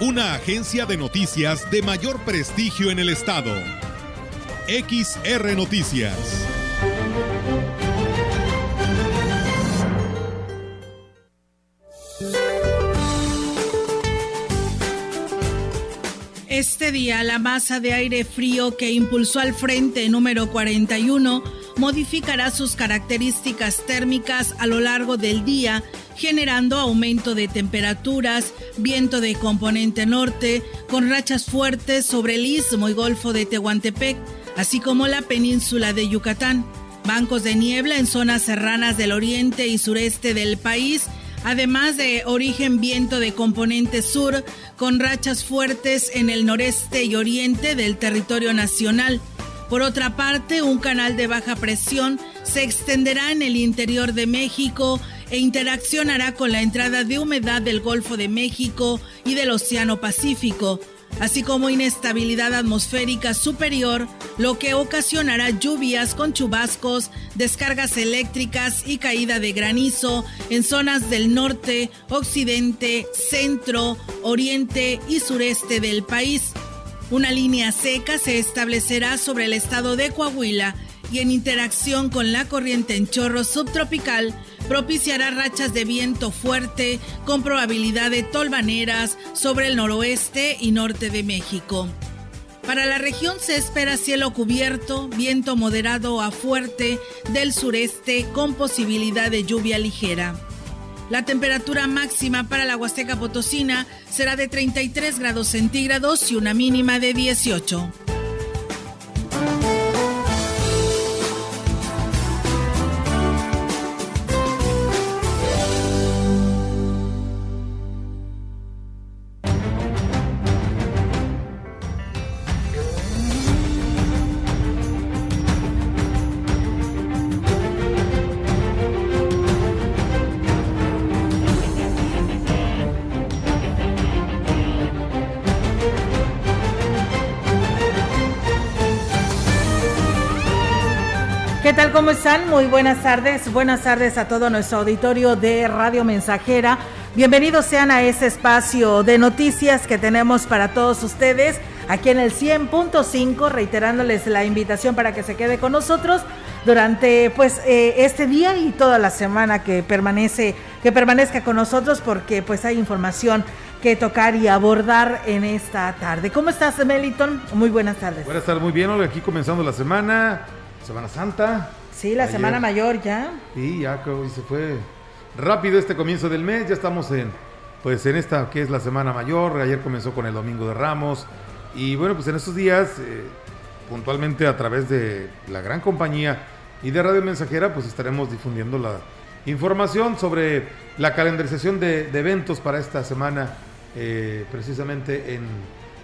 Una agencia de noticias de mayor prestigio en el estado. XR Noticias. Este día, la masa de aire frío que impulsó al frente número 41 modificará sus características térmicas a lo largo del día, generando aumento de temperaturas, viento de componente norte, con rachas fuertes sobre el istmo y golfo de Tehuantepec, así como la península de Yucatán. Bancos de niebla en zonas serranas del oriente y sureste del país además de origen viento de componente sur con rachas fuertes en el noreste y oriente del territorio nacional. Por otra parte, un canal de baja presión se extenderá en el interior de México e interaccionará con la entrada de humedad del Golfo de México y del Océano Pacífico así como inestabilidad atmosférica superior, lo que ocasionará lluvias con chubascos, descargas eléctricas y caída de granizo en zonas del norte, occidente, centro, oriente y sureste del país. Una línea seca se establecerá sobre el estado de Coahuila y en interacción con la corriente en chorro subtropical propiciará rachas de viento fuerte con probabilidad de tolvaneras sobre el noroeste y norte de México. Para la región se espera cielo cubierto, viento moderado a fuerte del sureste con posibilidad de lluvia ligera. La temperatura máxima para la Huasteca Potosina será de 33 grados centígrados y una mínima de 18. ¿Cómo están? Muy buenas tardes. Buenas tardes a todo nuestro auditorio de Radio Mensajera. Bienvenidos sean a ese espacio de noticias que tenemos para todos ustedes aquí en el 100.5, reiterándoles la invitación para que se quede con nosotros durante pues eh, este día y toda la semana que permanece que permanezca con nosotros porque pues hay información que tocar y abordar en esta tarde. ¿Cómo estás, Meliton? Muy buenas tardes. Buenas tardes, muy bien, Olga, aquí comenzando la semana Semana Santa. Sí, la Semana Mayor ya. Sí, ya que se fue rápido este comienzo del mes. Ya estamos en, pues en esta que es la Semana Mayor. Ayer comenzó con el Domingo de Ramos. Y bueno, pues en estos días, eh, puntualmente a través de la gran compañía y de Radio Mensajera, pues estaremos difundiendo la información sobre la calendarización de, eventos para esta semana, eh, precisamente en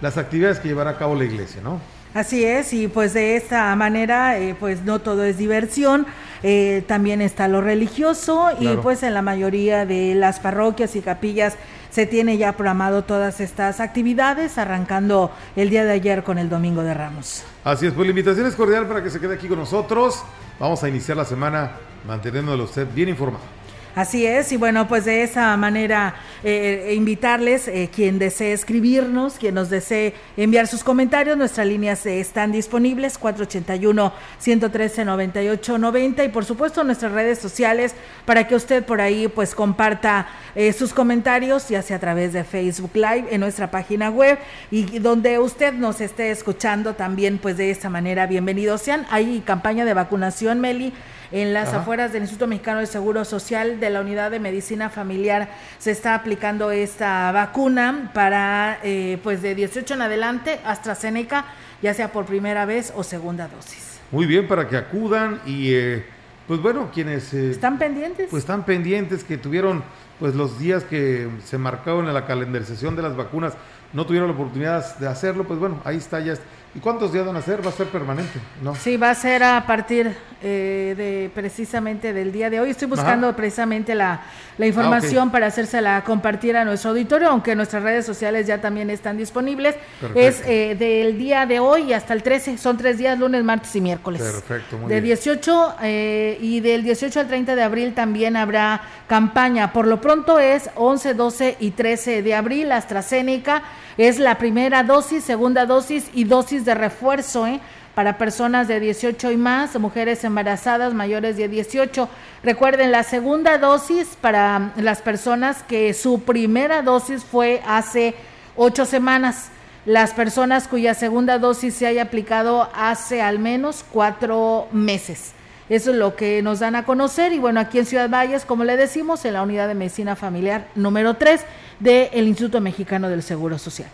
las actividades que llevará a cabo la iglesia, ¿no? Así es, y pues de esta manera, eh, pues no todo es diversión, eh, también está lo religioso y pues en la mayoría de las parroquias y capillas se tiene ya programado todas estas actividades, arrancando el día de ayer con el Domingo de Ramos. Así es, pues la invitación es cordial para que se quede aquí con nosotros. Vamos a iniciar la semana manteniéndolo usted bien informado. Así es, y bueno, pues de esa manera eh, invitarles, eh, quien desee escribirnos, quien nos desee enviar sus comentarios, nuestras líneas están disponibles, 481-113-9890 y por supuesto nuestras redes sociales para que usted por ahí pues comparta eh, sus comentarios, ya sea a través de Facebook Live, en nuestra página web y donde usted nos esté escuchando también pues de esta manera, bienvenidos sean. Hay campaña de vacunación, Meli en las afueras del Instituto Mexicano de Seguro Social de la Unidad de Medicina Familiar se está aplicando esta vacuna para eh, pues de 18 en adelante AstraZeneca, ya sea por primera vez o segunda dosis. Muy bien, para que acudan y eh, pues bueno, quienes eh, están pendientes. Pues están pendientes que tuvieron pues los días que se marcaron en la calendarización de las vacunas no tuvieron la oportunidad de hacerlo, pues bueno, ahí está ya. ¿Y cuántos días van a ser? ¿Va a ser permanente? ¿no? Sí, va a ser a partir eh, de precisamente del día de hoy. Estoy buscando precisamente la, la información ah, para hacérsela compartir a nuestro auditorio, aunque nuestras redes sociales ya también están disponibles. Es eh, del día de hoy hasta el 13, son tres días, lunes, martes y miércoles. Perfecto, muy de 18 eh, y del 18 al 30 de abril también habrá campaña. Por lo pronto es 11, 12 y 13 de abril, AstraZeneca es la primera dosis, segunda dosis y dosis de refuerzo ¿eh? para personas de 18 y más, mujeres embarazadas mayores de 18. Recuerden, la segunda dosis para las personas que su primera dosis fue hace ocho semanas. Las personas cuya segunda dosis se haya aplicado hace al menos cuatro meses. Eso es lo que nos dan a conocer. Y bueno, aquí en Ciudad Valles, como le decimos, en la unidad de medicina familiar número 3 del Instituto Mexicano del Seguro Social.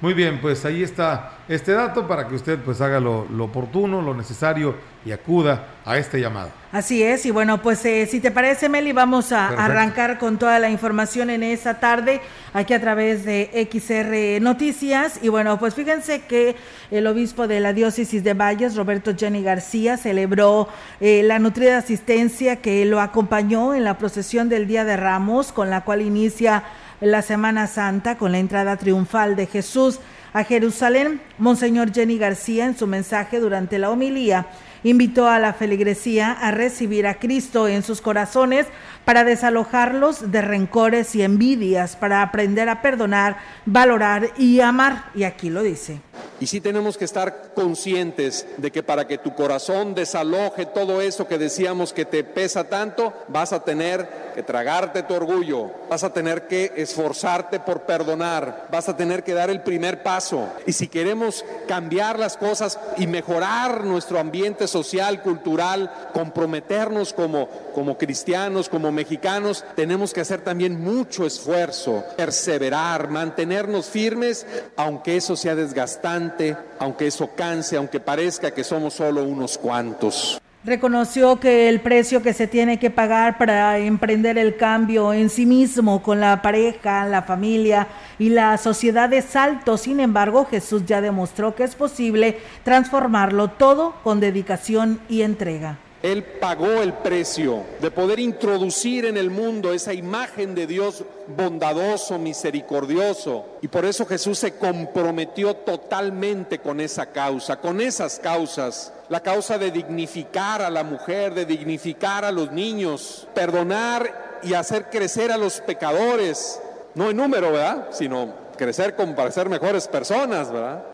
Muy bien, pues ahí está este dato para que usted pues haga lo, oportuno, lo necesario y acuda a este llamado. Así es, y bueno, pues eh, si te parece, Meli, vamos a arrancar con toda la información en esta tarde aquí a través de XR Noticias. Y bueno, pues fíjense que el obispo de la diócesis de Valles, Roberto Jenny García, celebró eh, la nutrida asistencia que lo acompañó en la procesión del Día de Ramos, con la cual inicia la Semana Santa con la entrada triunfal de Jesús a Jerusalén. Monseñor Jenny García, en su mensaje durante la homilía, invitó a la feligresía a recibir a Cristo en sus corazones para desalojarlos de rencores y envidias, para aprender a perdonar, valorar y amar. Y aquí lo dice. Y sí tenemos que estar conscientes de que para que tu corazón desaloje todo eso que decíamos que te pesa tanto, vas a tener que tragarte tu orgullo, vas a tener que esforzarte por perdonar, vas a tener que dar el primer paso. Y si queremos cambiar las cosas y mejorar nuestro ambiente social, cultural, comprometernos como, como cristianos, como mexicanos, tenemos que hacer también mucho esfuerzo, perseverar, mantenernos firmes, aunque eso sea desgastante aunque eso canse, aunque parezca que somos solo unos cuantos. Reconoció que el precio que se tiene que pagar para emprender el cambio en sí mismo con la pareja, la familia y la sociedad es alto. Sin embargo, Jesús ya demostró que es posible transformarlo todo con dedicación y entrega. Él pagó el precio de poder introducir en el mundo esa imagen de Dios bondadoso, misericordioso. Y por eso Jesús se comprometió totalmente con esa causa, con esas causas. La causa de dignificar a la mujer, de dignificar a los niños, perdonar y hacer crecer a los pecadores. No en número, ¿verdad? Sino crecer como para ser mejores personas, ¿verdad?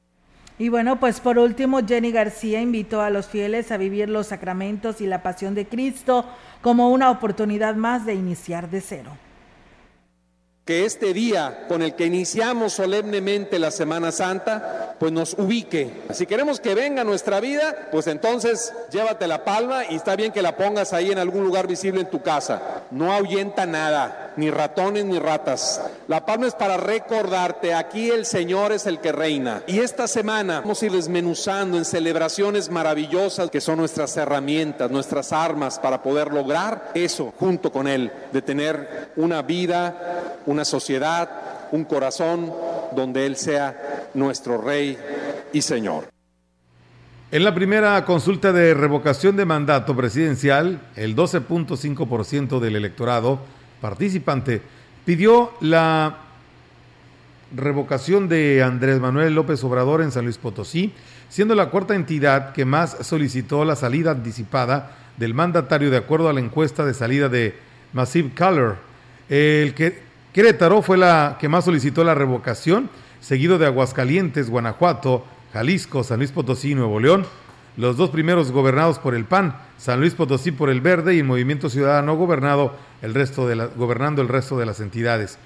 Y bueno, pues por último, Jenny García invitó a los fieles a vivir los sacramentos y la pasión de Cristo como una oportunidad más de iniciar de cero que este día con el que iniciamos solemnemente la Semana Santa, pues nos ubique. Si queremos que venga nuestra vida, pues entonces llévate la palma y está bien que la pongas ahí en algún lugar visible en tu casa. No ahuyenta nada, ni ratones ni ratas. La palma es para recordarte, aquí el Señor es el que reina. Y esta semana vamos a ir desmenuzando en celebraciones maravillosas que son nuestras herramientas, nuestras armas para poder lograr eso junto con Él, de tener una vida, una sociedad, un corazón donde Él sea nuestro Rey y Señor. En la primera consulta de revocación de mandato presidencial, el 12.5% del electorado participante pidió la revocación de Andrés Manuel López Obrador en San Luis Potosí, siendo la cuarta entidad que más solicitó la salida anticipada del mandatario de acuerdo a la encuesta de salida de Massive Color. El que Querétaro fue la que más solicitó la revocación, seguido de Aguascalientes, Guanajuato, Jalisco, San Luis Potosí y Nuevo León. Los dos primeros gobernados por el PAN, San Luis Potosí por el Verde y el Movimiento Ciudadano gobernado el resto de la, gobernando el resto de las entidades.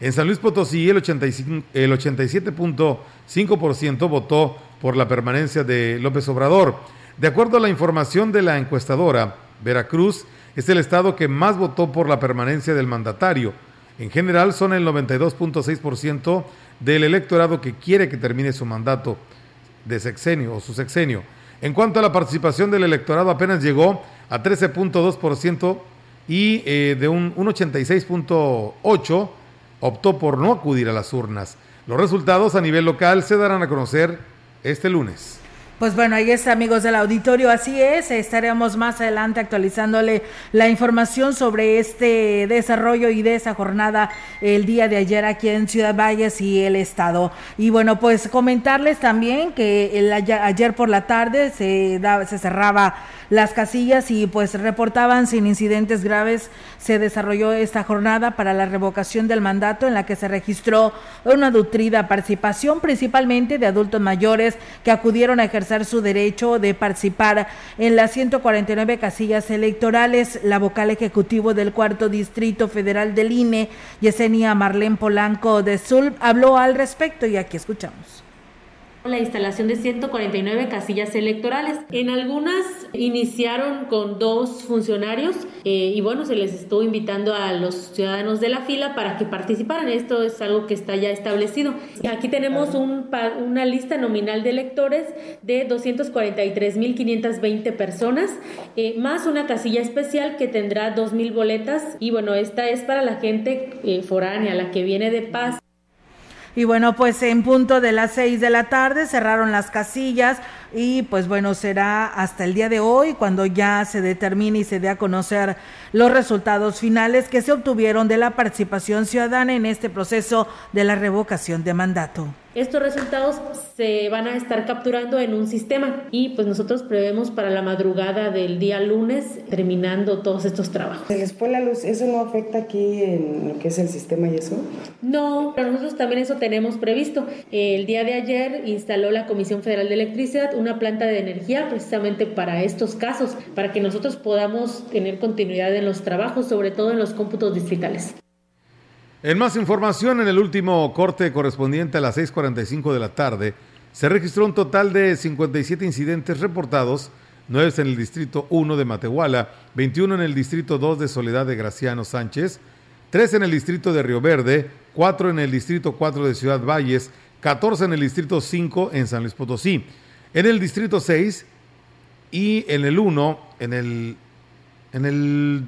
En San Luis Potosí el, 85, el 87.5% votó por la permanencia de López Obrador. De acuerdo a la información de la encuestadora, Veracruz es el estado que más votó por la permanencia del mandatario en general son el 92.6% del electorado que quiere que termine su mandato de sexenio o su sexenio. En cuanto a la participación del electorado apenas llegó a 13.2% y eh, de un, un 86.8% optó por no acudir a las urnas. Los resultados a nivel local se darán a conocer este lunes. Pues bueno, ahí está, amigos del auditorio. Así es, estaremos más adelante actualizándole la información sobre este desarrollo y de esa jornada el día de ayer aquí en Ciudad Valles y el Estado. Y bueno, pues comentarles también que el, ayer por la tarde se, se cerraba las casillas y pues reportaban sin incidentes graves. Se desarrolló esta jornada para la revocación del mandato en la que se registró una nutrida participación principalmente de adultos mayores que acudieron a ejercer su derecho de participar en las 149 casillas electorales. La vocal ejecutivo del cuarto distrito federal del INE, Yesenia Marlene Polanco de Sul, habló al respecto y aquí escuchamos la instalación de 149 casillas electorales. En algunas iniciaron con dos funcionarios eh, y bueno, se les estuvo invitando a los ciudadanos de la fila para que participaran. Esto es algo que está ya establecido. Aquí tenemos un, una lista nominal de electores de 243.520 personas, eh, más una casilla especial que tendrá 2.000 boletas y bueno, esta es para la gente eh, foránea, la que viene de paz. Y bueno, pues en punto de las seis de la tarde cerraron las casillas y pues bueno, será hasta el día de hoy cuando ya se determine y se dé a conocer los resultados finales que se obtuvieron de la participación ciudadana en este proceso de la revocación de mandato. Estos resultados se van a estar capturando en un sistema y pues nosotros prevemos para la madrugada del día lunes terminando todos estos trabajos. ¿Se les fue la luz? ¿Eso no afecta aquí en lo que es el sistema y eso? No, pero nosotros también eso tenemos previsto. El día de ayer instaló la Comisión Federal de Electricidad una planta de energía precisamente para estos casos, para que nosotros podamos tener continuidad en los trabajos, sobre todo en los cómputos distritales. En más información, en el último corte correspondiente a las 6.45 de la tarde, se registró un total de 57 incidentes reportados, 9 en el distrito 1 de Matehuala, 21 en el distrito 2 de Soledad de Graciano Sánchez, 3 en el distrito de Río Verde, 4 en el distrito 4 de Ciudad Valles, 14 en el distrito 5 en San Luis Potosí, en el distrito 6 y en el 1, en el, en el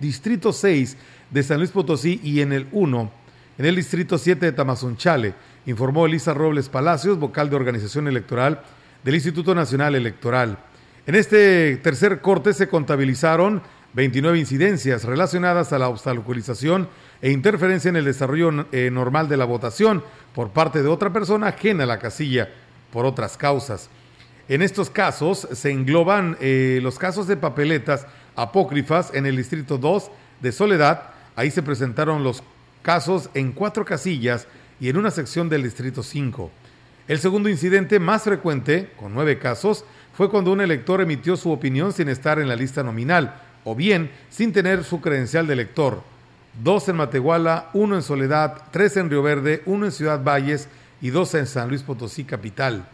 distrito 6 de San Luis Potosí y en el 1, en el distrito 7 de Tamazunchale, informó Elisa Robles Palacios, vocal de organización electoral del Instituto Nacional Electoral. En este tercer corte se contabilizaron 29 incidencias relacionadas a la obstaculización e interferencia en el desarrollo eh, normal de la votación por parte de otra persona ajena a la casilla por otras causas. En estos casos se engloban eh, los casos de papeletas apócrifas en el Distrito 2 de Soledad, Ahí se presentaron los casos en cuatro casillas y en una sección del Distrito 5. El segundo incidente más frecuente, con nueve casos, fue cuando un elector emitió su opinión sin estar en la lista nominal, o bien sin tener su credencial de elector. Dos en Matehuala, uno en Soledad, tres en Río Verde, uno en Ciudad Valles y dos en San Luis Potosí Capital.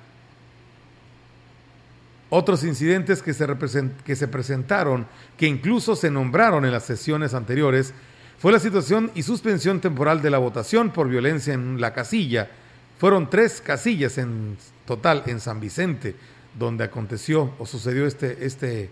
Otros incidentes que se, que se presentaron, que incluso se nombraron en las sesiones anteriores, fue la situación y suspensión temporal de la votación por violencia en la casilla. Fueron tres casillas en total en San Vicente donde aconteció o sucedió este, este,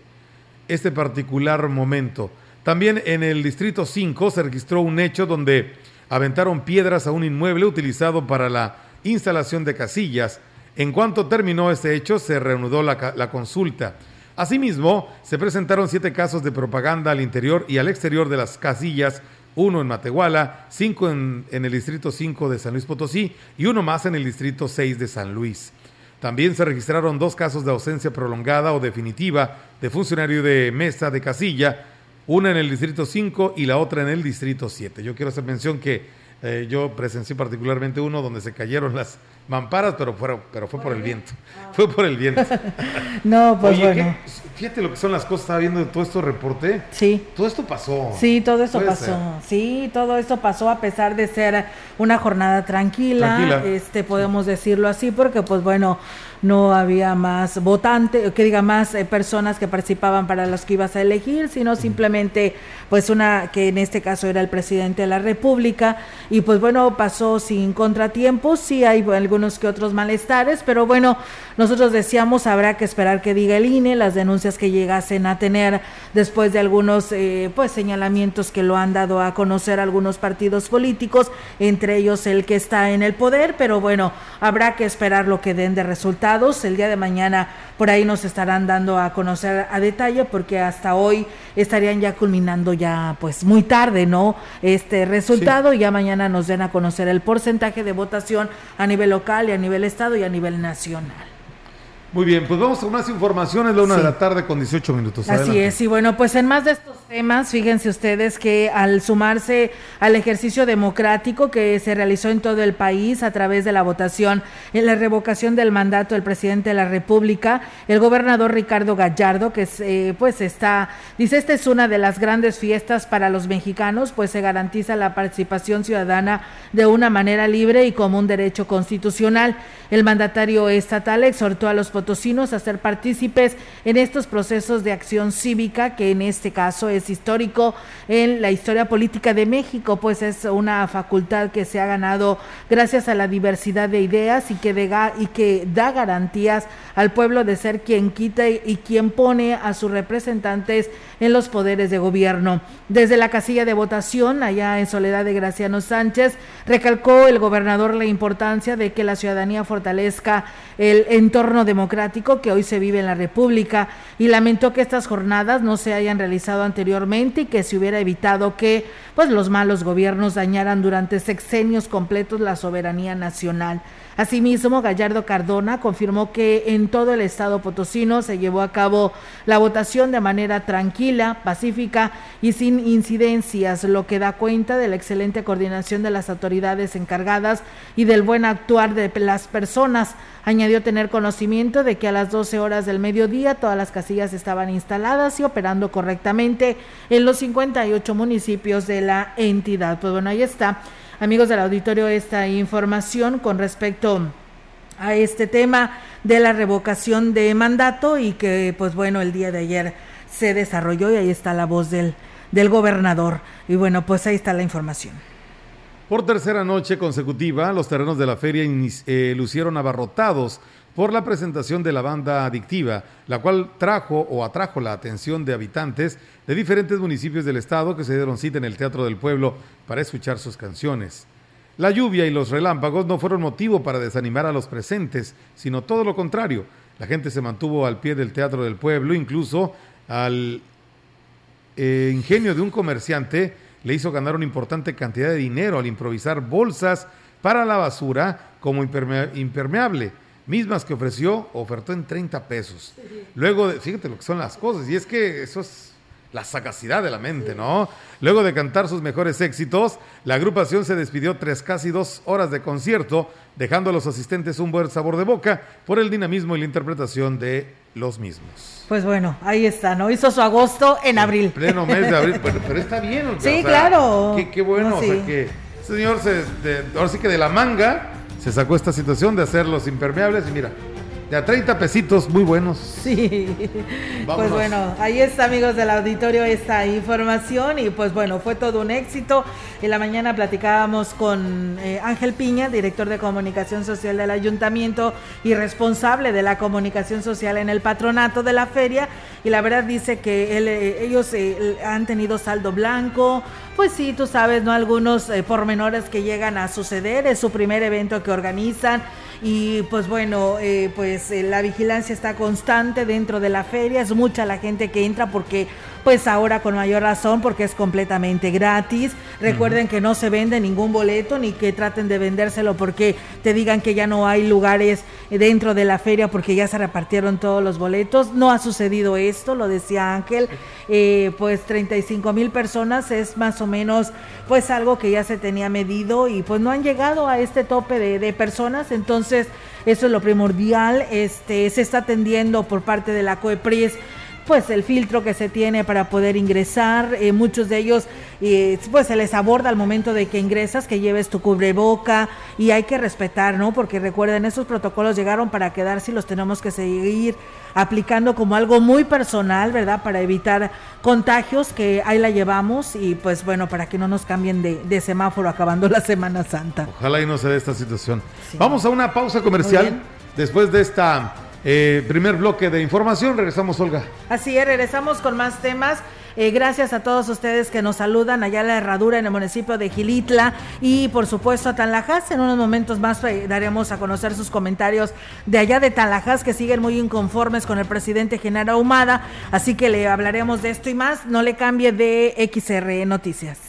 este particular momento. También en el Distrito 5 se registró un hecho donde aventaron piedras a un inmueble utilizado para la instalación de casillas. En cuanto terminó este hecho, se reanudó la, consulta. Asimismo, se presentaron siete casos de propaganda al interior y al exterior de las casillas uno en Matehuala, cinco en, el Distrito 5 de San Luis Potosí y uno más en el Distrito 6 de San Luis. También se registraron dos casos de ausencia prolongada o definitiva de funcionario de mesa de casilla, una en el Distrito 5 y la otra en el Distrito 7. Yo quiero hacer mención que eh, yo presencié particularmente uno donde se cayeron las mamparas, pero, fueron, pero fue por el viento. Fue por el viento. no, pues bueno. Fíjate lo que son las cosas, estaba viendo todo esto reporte. Sí. Todo esto pasó. Sí, todo esto pasó. Sí, todo esto pasó a pesar de ser una jornada tranquila, tranquila, este podemos decirlo así, porque pues bueno, no había más votantes, que diga más eh, personas que participaban para los que ibas a elegir, sino simplemente pues una que en este caso era el presidente de la República y pues bueno, pasó sin contratiempos, sí hay algunos que otros malestares, pero bueno, nosotros decíamos, habrá que esperar que diga el INE las denuncias que llegasen a tener después de algunos eh, pues señalamientos que lo han dado a conocer algunos partidos políticos, entre ellos el que está en el poder, pero bueno, habrá que esperar lo que den de resultados. El día de mañana por ahí nos estarán dando a conocer a detalle porque hasta hoy estarían ya culminando ya pues muy tarde, ¿no? Este resultado y ya mañana nos den a conocer el porcentaje de votación a nivel local y a nivel estado y a nivel nacional. Muy bien, pues vamos a más informaciones, la una de la tarde con 18 minutos. Así es, y bueno, pues en más de estos temas, fíjense ustedes que al sumarse al ejercicio democrático que se realizó en todo el país a través de la votación en la revocación del mandato del presidente de la República, el gobernador Ricardo Gallardo, que eh, pues está, dice, esta es una de las grandes fiestas para los mexicanos, pues se garantiza la participación ciudadana de una manera libre y como un derecho constitucional. El mandatario estatal exhortó a los potosinos a ser partícipes en estos procesos de acción cívica, que en este caso es histórico en la historia política de México, pues es una facultad que se ha ganado gracias a la diversidad de ideas y que, y da garantías al pueblo de ser quien quita y quien pone a sus representantes en los poderes de gobierno. Desde la casilla de votación, allá en Soledad de Graciano Sánchez, recalcó el gobernador la importancia de que la ciudadanía fortalezca el entorno democrático que hoy se vive en la República y lamentó que estas jornadas no se hayan realizado anteriormente y que se hubiera evitado que pues los malos gobiernos dañaran durante sexenios completos la soberanía nacional. Asimismo, Gallardo Cardona confirmó que en todo el estado potosino se llevó a cabo la votación de manera tranquila, pacífica y sin incidencias, lo que da cuenta de la excelente coordinación de las autoridades encargadas y del buen actuar de las personas. Añadió tener conocimiento de que a las 12 horas del mediodía todas las casillas estaban instaladas y operando correctamente en los 58 municipios de la entidad. Pues bueno, ahí está amigos del auditorio, esta información con respecto a este tema de la revocación de mandato y que, pues bueno, el día de ayer se desarrolló y ahí está la voz del, del gobernador. Y bueno, pues ahí está la información. Por tercera noche consecutiva, los terrenos de la feria eh, lucieron abarrotados por la presentación de la banda adictiva, la cual trajo o atrajo la atención de habitantes de diferentes municipios del estado que se dieron cita en el Teatro del Pueblo para escuchar sus canciones. La lluvia y los relámpagos no fueron motivo para desanimar a los presentes, sino todo lo contrario. La gente se mantuvo al pie del Teatro del Pueblo, incluso al eh, ingenio de un comerciante le hizo ganar una importante cantidad de dinero al improvisar bolsas para la basura como impermeable mismas que ofreció, ofertó en 30 pesos. Luego, de, fíjate lo que son las cosas, y es que eso es la sagacidad de la mente, ¿no? Luego de cantar sus mejores éxitos, la agrupación se despidió tras casi dos horas de concierto, dejando a los asistentes un buen sabor de boca por el dinamismo y la interpretación de los mismos. Pues bueno, ahí está, ¿no? Hizo su agosto en abril. Pleno mes de abril, pero, está bien. sí, claro. Qué, bueno, o sea que ese señor se, ahora sí que de la manga se sacó esta situación de hacerlos impermeables y mira, de a 30 pesitos, muy buenos. Sí. Pues bueno, ahí está, amigos del auditorio, esta información. Y pues bueno, fue todo un éxito. En la mañana platicábamos con eh, Ángel Piña, director de comunicación social del ayuntamiento y responsable de la comunicación social en el patronato de la feria. Y la verdad dice que eh, ellos eh, han tenido saldo blanco. Pues sí, tú sabes, ¿no? Algunos pormenores que llegan a suceder. Es su primer evento que organizan y pues bueno, eh, pues eh, la vigilancia está constante dentro de la feria, es mucha la gente que entra porque pues ahora con mayor razón porque es completamente gratis. Recuerden que no se vende ningún boleto ni que traten de vendérselo porque te digan que ya no hay lugares dentro de la feria porque ya se repartieron todos los boletos. No ha sucedido esto, lo decía Ángel. Eh, pues 35 mil personas es más o menos pues algo que ya se tenía medido y pues no han llegado a este tope de, de personas. Entonces eso es lo primordial. Este se está atendiendo por parte de la COEPRIS pues el filtro que se tiene para poder ingresar, eh, muchos de ellos eh, pues se les aborda al momento de que ingresas que lleves tu cubreboca y hay que respetar, ¿no? Porque recuerden, esos protocolos llegaron para quedarse y los tenemos que seguir aplicando como algo muy personal, ¿verdad? Para evitar contagios que ahí la llevamos y pues bueno, para que no nos cambien de, semáforo acabando la Semana Santa. Ojalá y no se dé esta situación. Vamos a una pausa comercial después de esta eh, primer bloque de información. Regresamos, Olga. Así es, regresamos con más temas. Eh, gracias a todos ustedes que nos saludan allá en la herradura en el municipio de Gilitla y por supuesto a Tanlajas. En unos momentos más eh, daremos a conocer sus comentarios de allá de Tanlajas que siguen muy inconformes con el presidente Genaro Ahumada. Así que le hablaremos de esto y más. No le cambie de XR Noticias.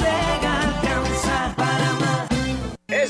bodega.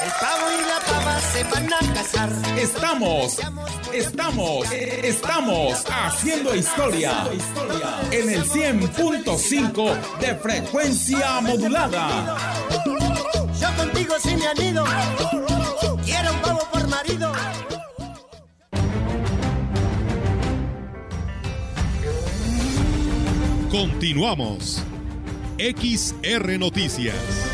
El pavo y la pava se van a casar. Estamos, estamos, estamos haciendo historia en el 100.5 de frecuencia modulada. Yo contigo sí me anido. Quiero un pavo por marido. Continuamos. XR Noticias.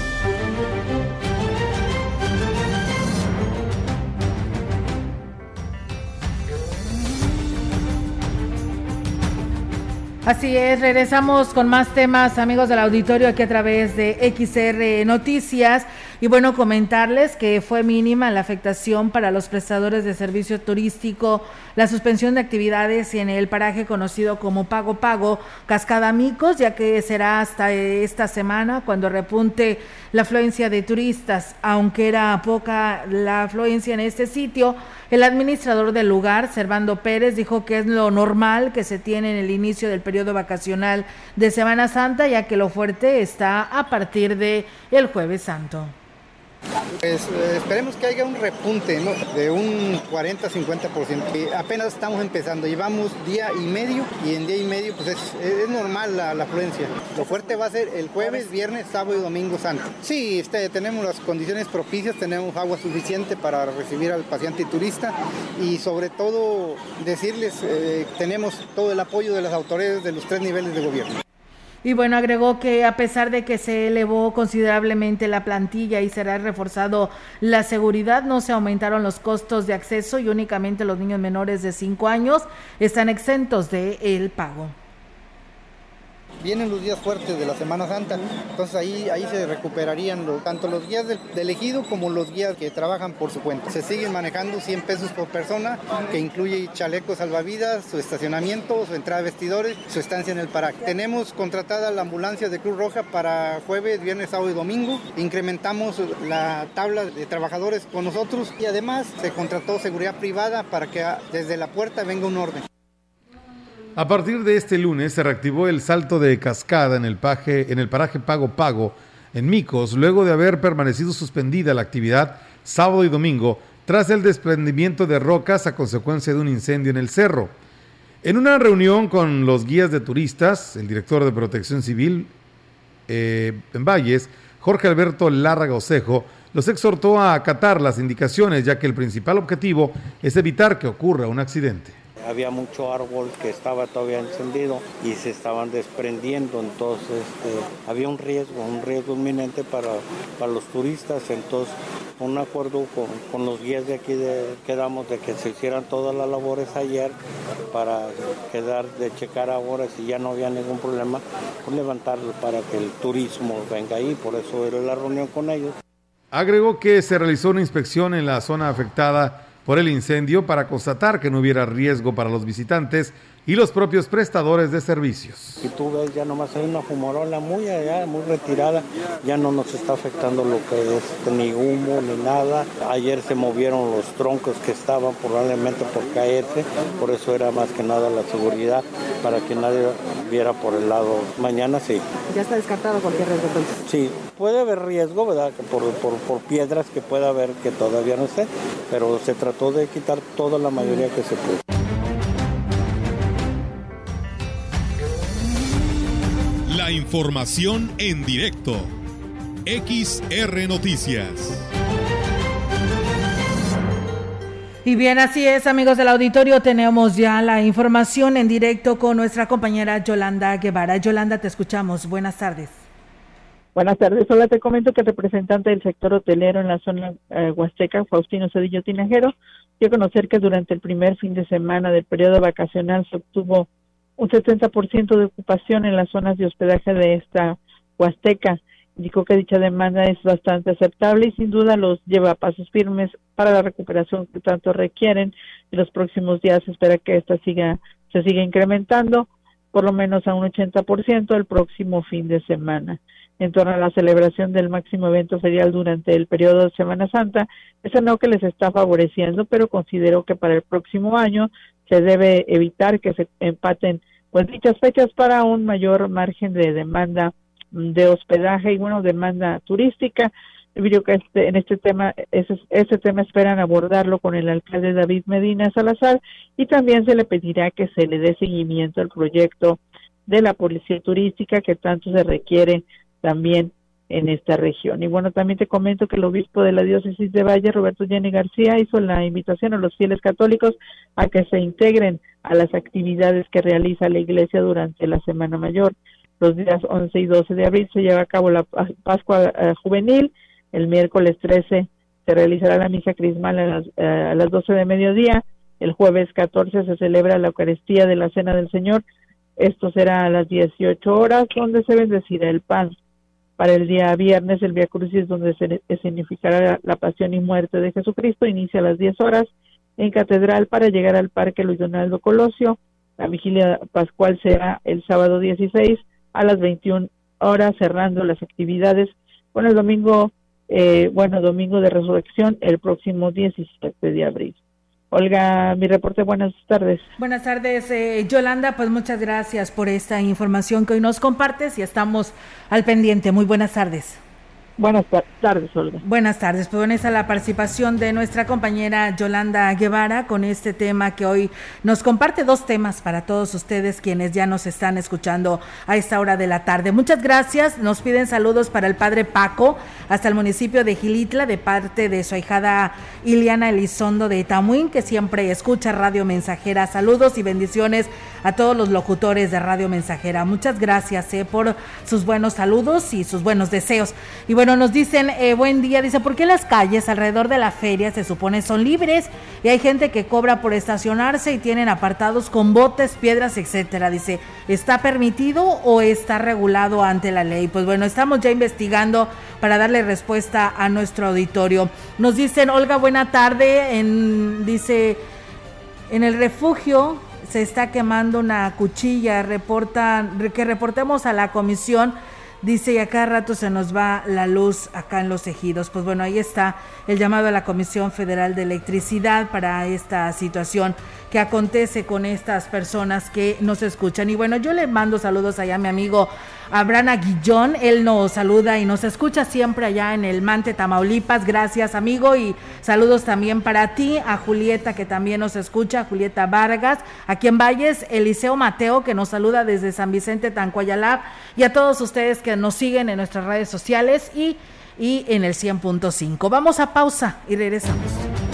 Así es, regresamos con más temas, amigos del auditorio, aquí a través de XR Noticias. Y bueno, comentarles que fue mínima la afectación para los prestadores de servicio turístico, la suspensión de actividades en el paraje conocido como Pago Pago Cascada Micos, ya que será hasta esta semana cuando repunte la afluencia de turistas. Aunque era poca la afluencia en este sitio, el administrador del lugar, Servando Pérez, dijo que es lo normal que se tiene en el inicio del periodo vacacional de Semana Santa, ya que lo fuerte está a partir de el jueves santo. Pues eh, esperemos que haya un repunte de un 40-50%. Apenas estamos empezando, llevamos día y medio y en día y medio pues es, normal la, afluencia. Lo fuerte va a ser el jueves, viernes, sábado y domingo santo. Sí, este, tenemos las condiciones propicias, tenemos agua suficiente para recibir al paciente y turista y sobre todo decirles, eh, tenemos todo el apoyo de las autoridades de los tres niveles de gobierno. Y bueno, agregó que a pesar de que se elevó considerablemente la plantilla y será reforzado la seguridad, no se aumentaron los costos de acceso y únicamente los niños menores de 5 años están exentos de el pago vienen los días fuertes de la Semana Santa, entonces ahí, ahí se recuperarían tanto los guías del, elegido como los guías que trabajan por su cuenta. Se siguen manejando 100 pesos por persona, que incluye chalecos salvavidas, su estacionamiento, su entrada de vestidores, su estancia en el paraje. Tenemos contratada la ambulancia de Cruz Roja para jueves, viernes, sábado y domingo. Incrementamos la tabla de trabajadores con nosotros y además se contrató seguridad privada para que desde la puerta venga un orden. A partir de este lunes se reactivó el salto de cascada en el, paje, en el paraje Pago Pago en Micos, luego de haber permanecido suspendida la actividad sábado y domingo tras el desprendimiento de rocas a consecuencia de un incendio en el cerro. En una reunión con los guías de turistas, el director de Protección Civil eh, en Valles, Jorge Alberto Lárraga Osejo, los exhortó a acatar las indicaciones, ya que el principal objetivo es evitar que ocurra un accidente había mucho árbol que estaba todavía encendido y se estaban desprendiendo, entonces este, había un riesgo, un riesgo inminente para, para los turistas, entonces un acuerdo con, los guías de aquí de, quedamos de que se hicieran todas las labores ayer para quedar de checar ahora si ya no había ningún problema, pues levantarlo para que el turismo venga ahí, por eso era la reunión con ellos. Agregó que se realizó una inspección en la zona afectada por el incendio para constatar que no hubiera riesgo para los visitantes y los propios prestadores de servicios. Si tú ves, ya nomás hay una fumarola muy allá, muy retirada, ya no nos está afectando lo que es ni humo ni nada. Ayer se movieron los troncos que estaban probablemente por caerse, por eso era más que nada la seguridad, para que nadie viera por el lado. Mañana sí. ¿Ya está descartado cualquier riesgo entonces? Sí, puede haber riesgo, ¿verdad? Por, por, por piedras que pueda haber que todavía no esté, pero se trató de quitar toda la mayoría que se pudo. La información en directo. XR Noticias. Y bien, así es, amigos del auditorio, tenemos ya la información en directo con nuestra compañera Yolanda Guevara. Yolanda, te escuchamos. Buenas tardes. Buenas tardes. Hola, te comento que el representante del sector hotelero en la zona eh, huasteca, Faustino Cedillo Tinajero, dio a conocer que durante el primer fin de semana del periodo vacacional se obtuvo un 70% de ocupación en las zonas de hospedaje de esta Huasteca. Indicó que dicha demanda es bastante aceptable y sin duda los lleva a pasos firmes para la recuperación que tanto requieren. En los próximos días se espera que esta siga, se siga incrementando por lo menos a un 80% el próximo fin de semana. En torno a la celebración del máximo evento ferial durante el periodo de Semana Santa, es no que les está favoreciendo, pero considero que para el próximo año se debe evitar que se empaten pues dichas fechas para un mayor margen de demanda de hospedaje y bueno demanda turística. Yo que este, en este tema ese, ese tema esperan abordarlo con el alcalde David Medina Salazar y también se le pedirá que se le dé seguimiento al proyecto de la policía turística que tanto se requiere también en esta región. Y bueno, también te comento que el obispo de la diócesis de Valle, Roberto Jenny García, hizo la invitación a los fieles católicos a que se integren a las actividades que realiza la iglesia durante la Semana Mayor. Los días 11 y 12 de abril se lleva a cabo la Pascua eh, Juvenil, el miércoles 13 se realizará la misa crismal a las, eh, a las 12 de mediodía, el jueves 14 se celebra la Eucaristía de la Cena del Señor, esto será a las 18 horas, donde se bendecirá el pan para el día viernes, el Via Crucis, donde se significará la pasión y muerte de Jesucristo, inicia a las 10 horas en Catedral para llegar al Parque Luis Donaldo Colosio. La vigilia pascual será el sábado 16 a las 21 horas, cerrando las actividades con el domingo, eh, bueno, domingo de resurrección, el próximo 17 de abril. Olga, mi reporte, buenas tardes. Buenas tardes, eh, Yolanda, pues muchas gracias por esta información que hoy nos compartes y estamos al pendiente. Muy buenas tardes. Buenas tardes, Olga. Buenas tardes. Pues bueno, esa la participación de nuestra compañera Yolanda Guevara con este tema que hoy nos comparte dos temas para todos ustedes quienes ya nos están escuchando a esta hora de la tarde. Muchas gracias. Nos piden saludos para el padre Paco hasta el municipio de Gilitla de parte de su ahijada Iliana Elizondo de Tamuín que siempre escucha Radio Mensajera. Saludos y bendiciones a todos los locutores de Radio Mensajera. Muchas gracias eh, por sus buenos saludos y sus buenos deseos. Y bueno, nos dicen, eh, buen día, dice, ¿por qué las calles alrededor de la feria se supone son libres y hay gente que cobra por estacionarse y tienen apartados con botes, piedras, etcétera? Dice, ¿está permitido o está regulado ante la ley? Pues bueno, estamos ya investigando para darle respuesta a nuestro auditorio. Nos dicen, Olga, buena tarde, en, dice, en el refugio se está quemando una cuchilla, reportan, que reportemos a la comisión Dice, y acá rato se nos va la luz acá en los ejidos. Pues bueno, ahí está el llamado a la Comisión Federal de Electricidad para esta situación que acontece con estas personas que nos escuchan. Y bueno, yo le mando saludos allá a mi amigo Abraham Aguillón. Él nos saluda y nos escucha siempre allá en el Mante, Tamaulipas. Gracias, amigo. Y saludos también para ti, a Julieta, que también nos escucha, Julieta Vargas, aquí en Valles, Eliseo Mateo, que nos saluda desde San Vicente, Tancuayalab, y a todos ustedes que nos siguen en nuestras redes sociales y, y en el 100.5. Vamos a pausa y regresamos.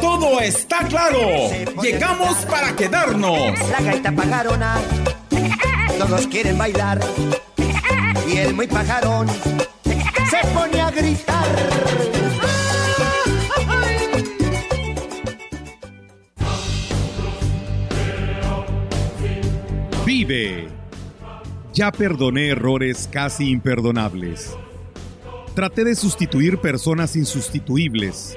Todo está claro. Llegamos para quedarnos. La gaita pajarona, todos quieren bailar. Y el muy pajarón se pone a gritar. Vive. Ya perdoné errores casi imperdonables. Traté de sustituir personas insustituibles.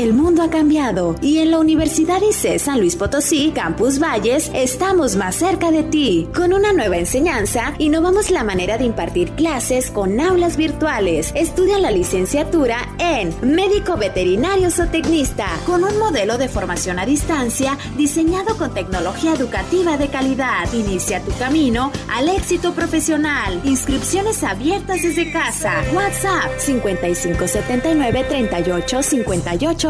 El mundo ha cambiado y en la Universidad ICE San Luis Potosí, Campus Valles, estamos más cerca de ti. Con una nueva enseñanza, innovamos la manera de impartir clases con aulas virtuales. Estudia la licenciatura en Médico Veterinario Zootecnista, con un modelo de formación a distancia diseñado con tecnología educativa de calidad. Inicia tu camino al éxito profesional. Inscripciones abiertas desde casa. WhatsApp 5579 38 58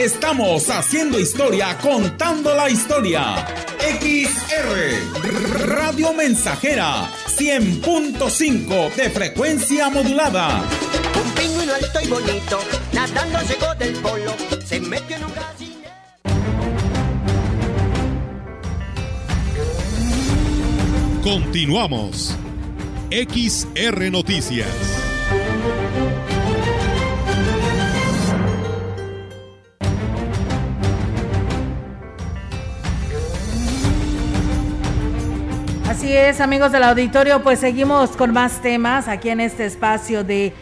Estamos haciendo historia, contando la historia. XR Radio Mensajera 100.5 de frecuencia modulada. Un pingüino alto y bonito, nadando llegó del polo, se metió en un gallinero. Continuamos. XR Noticias. Así es, amigos del auditorio, pues seguimos con más temas aquí en este espacio de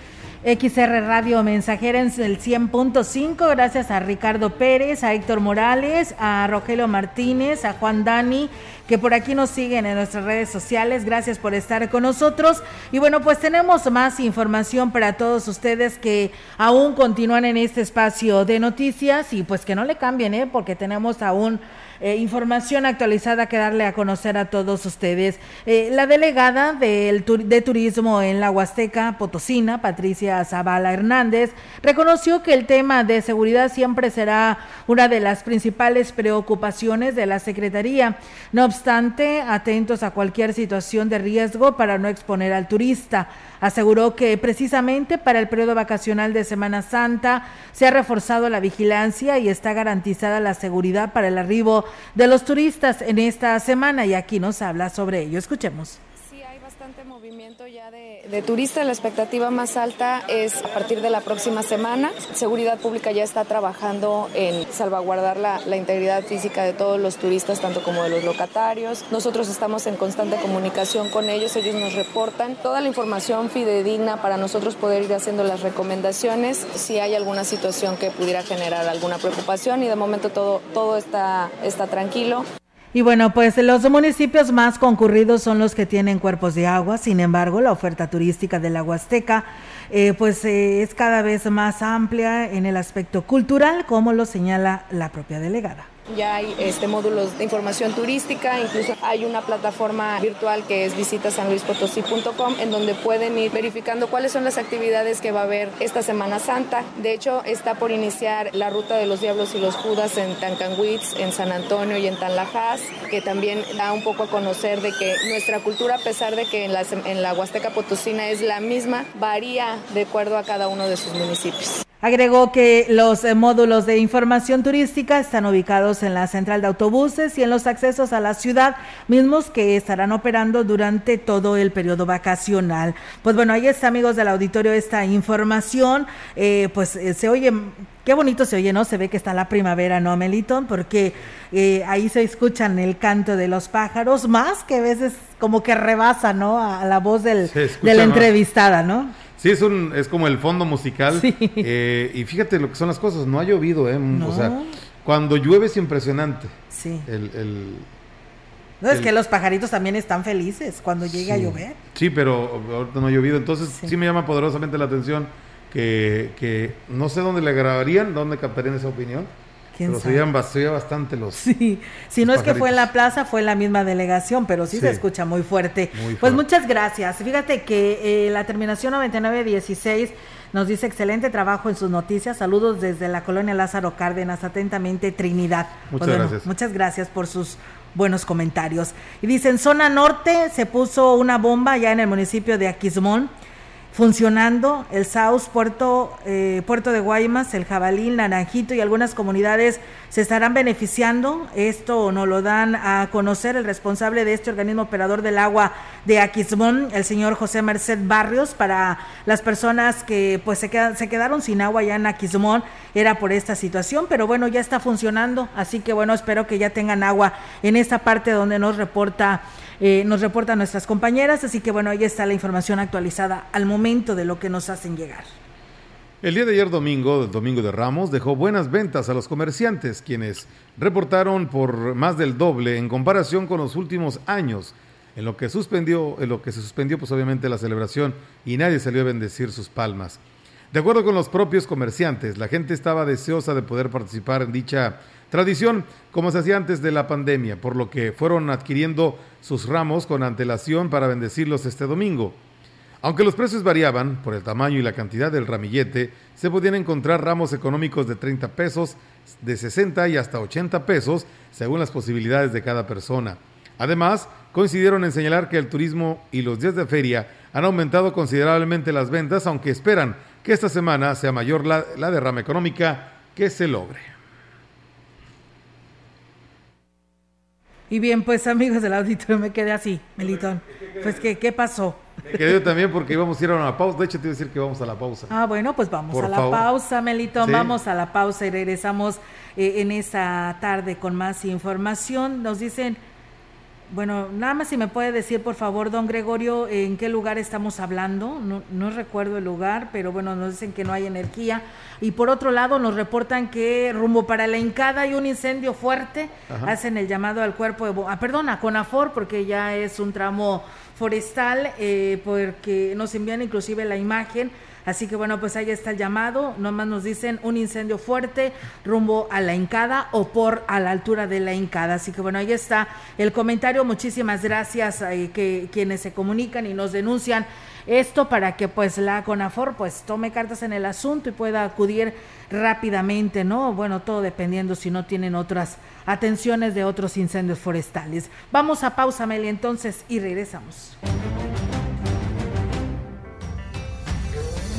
XR Radio Mensajera en el 100.5. Gracias a Ricardo Pérez, a Héctor Morales, a Rogelio Martínez, a Juan Dani, que por aquí nos siguen en nuestras redes sociales. Gracias por estar con nosotros. Y bueno, pues tenemos más información para todos ustedes que aún continúan en este espacio de noticias y pues que no le cambien, ¿eh? porque tenemos aún eh, información actualizada que darle a conocer a todos ustedes. Eh, la delegada del de turismo en la Huasteca Potosina, Patricia Zavala Hernández, reconoció que el tema de seguridad siempre será una de las principales preocupaciones de la Secretaría. No obstante, atentos a cualquier situación de riesgo para no exponer al turista. Aseguró que precisamente para el periodo vacacional de Semana Santa se ha reforzado la vigilancia y está garantizada la seguridad para el arribo de los turistas en esta semana y aquí nos habla sobre ello. Escuchemos movimiento ya de, de, turistas. La expectativa más alta es a partir de la próxima semana. Seguridad Pública ya está trabajando en salvaguardar la, la, integridad física de todos los turistas, tanto como de los locatarios. Nosotros estamos en constante comunicación con ellos. Ellos nos reportan toda la información fidedigna para nosotros poder ir haciendo las recomendaciones si hay alguna situación que pudiera generar alguna preocupación y de momento todo, todo está, está tranquilo. Y bueno, pues los municipios más concurridos son los que tienen cuerpos de agua, sin embargo, la oferta turística de la Huasteca eh, pues eh, es cada vez más amplia en el aspecto cultural, como lo señala la propia delegada. Ya hay este, módulos de información turística, incluso hay una plataforma virtual que es visitasanluispotosí.com en donde pueden ir verificando cuáles son las actividades que va a haber esta Semana Santa. De hecho, está por iniciar la ruta de los Diablos y los Judas en Tancanwitz, en San Antonio y en Tanlajas, que también da un poco a conocer de que nuestra cultura, a pesar de que en la, en la Huasteca Potosina es la misma, varía de acuerdo a cada uno de sus municipios. Agregó que los eh, módulos de información turística están ubicados en la central de autobuses y en los accesos a la ciudad, mismos que estarán operando durante todo el periodo vacacional. Pues bueno, ahí está, amigos del auditorio, esta información. Eh, pues eh, se oye, qué bonito se oye, ¿no? Se ve que está la primavera, ¿no, Meliton? Porque eh, ahí se escuchan el canto de los pájaros, más que a veces como que rebasa, ¿no? A, la voz del, de la entrevistada, ¿no? Sí, es, un, es como el fondo musical. Eh, y fíjate lo que son las cosas, no ha llovido, ¿eh? O sea, cuando llueve es impresionante. Sí. El, el, no, es que los pajaritos también están felices cuando llega a llover. Sí, pero ahorita no ha llovido. Entonces sí, me llama poderosamente la atención que, que no sé dónde le grabarían, dónde captarían esa opinión. Pero se oían bastante los. Sí, si no es que fue en la plaza, fue en la misma delegación, pero sí, se escucha muy fuerte. Pues muchas gracias. Fíjate que eh, la terminación 9916 nos dice excelente trabajo en sus noticias. Saludos desde la colonia Lázaro Cárdenas, atentamente Trinidad. Muchas pues gracias. Muchas gracias por sus buenos comentarios. Y dice, en zona norte se puso una bomba ya en el municipio de Aquismón funcionando el Saus, Puerto, eh, Puerto de Guaymas, el Jabalí, Naranjito y algunas comunidades se estarán beneficiando. Esto nos lo dan a conocer el responsable de este organismo operador del agua de Aquismón, el señor José Merced Barrios, para las personas que pues se, quedan, se quedaron sin agua ya en Aquismón, era por esta situación, pero bueno, ya está funcionando, así que bueno, espero que ya tengan agua en esta parte donde nos reporta eh, nos reportan nuestras compañeras, así que bueno, ahí está la información actualizada al momento de lo que nos hacen llegar. El día de ayer domingo, domingo de Ramos, dejó buenas ventas a los comerciantes, quienes reportaron por más del doble en comparación con los últimos años. en lo que suspendió, en lo que se suspendió, pues obviamente la celebración y nadie salió a bendecir sus palmas. De acuerdo con los propios comerciantes, la gente estaba deseosa de poder participar en dicha tradición como se hacía antes de la pandemia, por lo que fueron adquiriendo sus ramos con antelación para bendecirlos este domingo. Aunque los precios variaban por el tamaño y la cantidad del ramillete, se podían encontrar ramos económicos de 30 pesos, de 60 y hasta 80 pesos, según las posibilidades de cada persona. Además, coincidieron en señalar que el turismo y los días de feria han aumentado considerablemente las ventas, aunque esperan que esta semana sea mayor la, la derrama económica que se logre. Y bien, pues amigos del auditorio, me quedé así, Melitón. Pues, ¿qué, qué pasó? Me quedé también porque íbamos a ir a una pausa. De hecho, te iba a decir que vamos a la pausa. Ah, bueno, pues vamos a la pausa, Melitón. Vamos a la pausa y regresamos eh, en esta tarde con más información. Nos dicen bueno, nada más si me puede decir, por favor, don Gregorio, en qué lugar estamos hablando. No, no, recuerdo el lugar, pero bueno, nos dicen que no hay energía. Y por otro lado, nos reportan que rumbo para la Incada hay un incendio fuerte. Hacen el llamado al cuerpo de... Ah, perdón, a Conafor, porque ya es un tramo forestal, eh, porque nos envían inclusive la imagen Así que bueno, pues ahí está el llamado. Nomás nos dicen un incendio fuerte rumbo a la Incada o por a la altura de la Incada. Así que bueno, ahí está el comentario. Muchísimas gracias a eh, quienes se comunican y nos denuncian esto para que pues la CONAFOR pues tome cartas en el asunto y pueda acudir rápidamente, ¿no? Bueno, todo dependiendo si no tienen otras atenciones de otros incendios forestales. Vamos a pausa, Meli, entonces, y regresamos.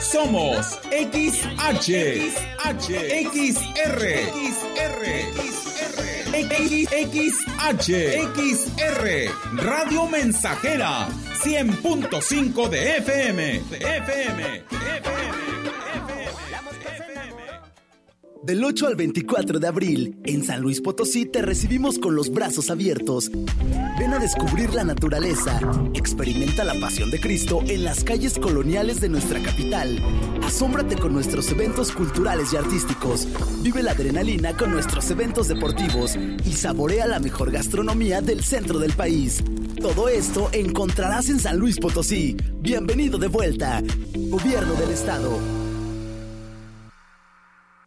Somos XH, XH, XR, XR, XH, XR, Radio Mensajera, 100.5 de FM, de FM, de FM. Del 8 al 24 de abril, en San Luis Potosí te recibimos con los brazos abiertos. Ven a descubrir la naturaleza, experimenta la pasión de Cristo en las calles coloniales de nuestra capital. Asómbrate con nuestros eventos culturales y artísticos. Vive la adrenalina con nuestros eventos deportivos y saborea la mejor gastronomía del centro del país. Todo esto encontrarás en San Luis Potosí. Bienvenido de vuelta. Gobierno del Estado.